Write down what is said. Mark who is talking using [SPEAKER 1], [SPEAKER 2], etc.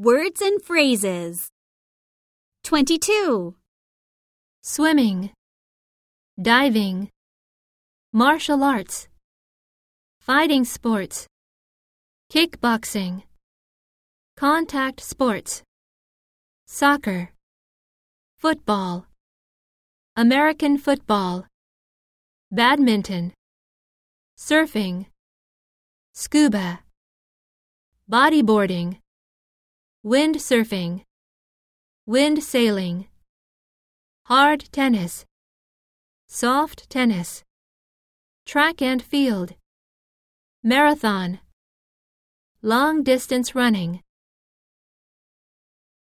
[SPEAKER 1] Words and phrases. 22.
[SPEAKER 2] swimming, diving, martial arts, fighting sports, kickboxing, contact sports, soccer, football, American football, badminton, surfing, scuba, bodyboarding, windsurfing, wind sailing, hard tennis, soft tennis, track and field, marathon, long distance running.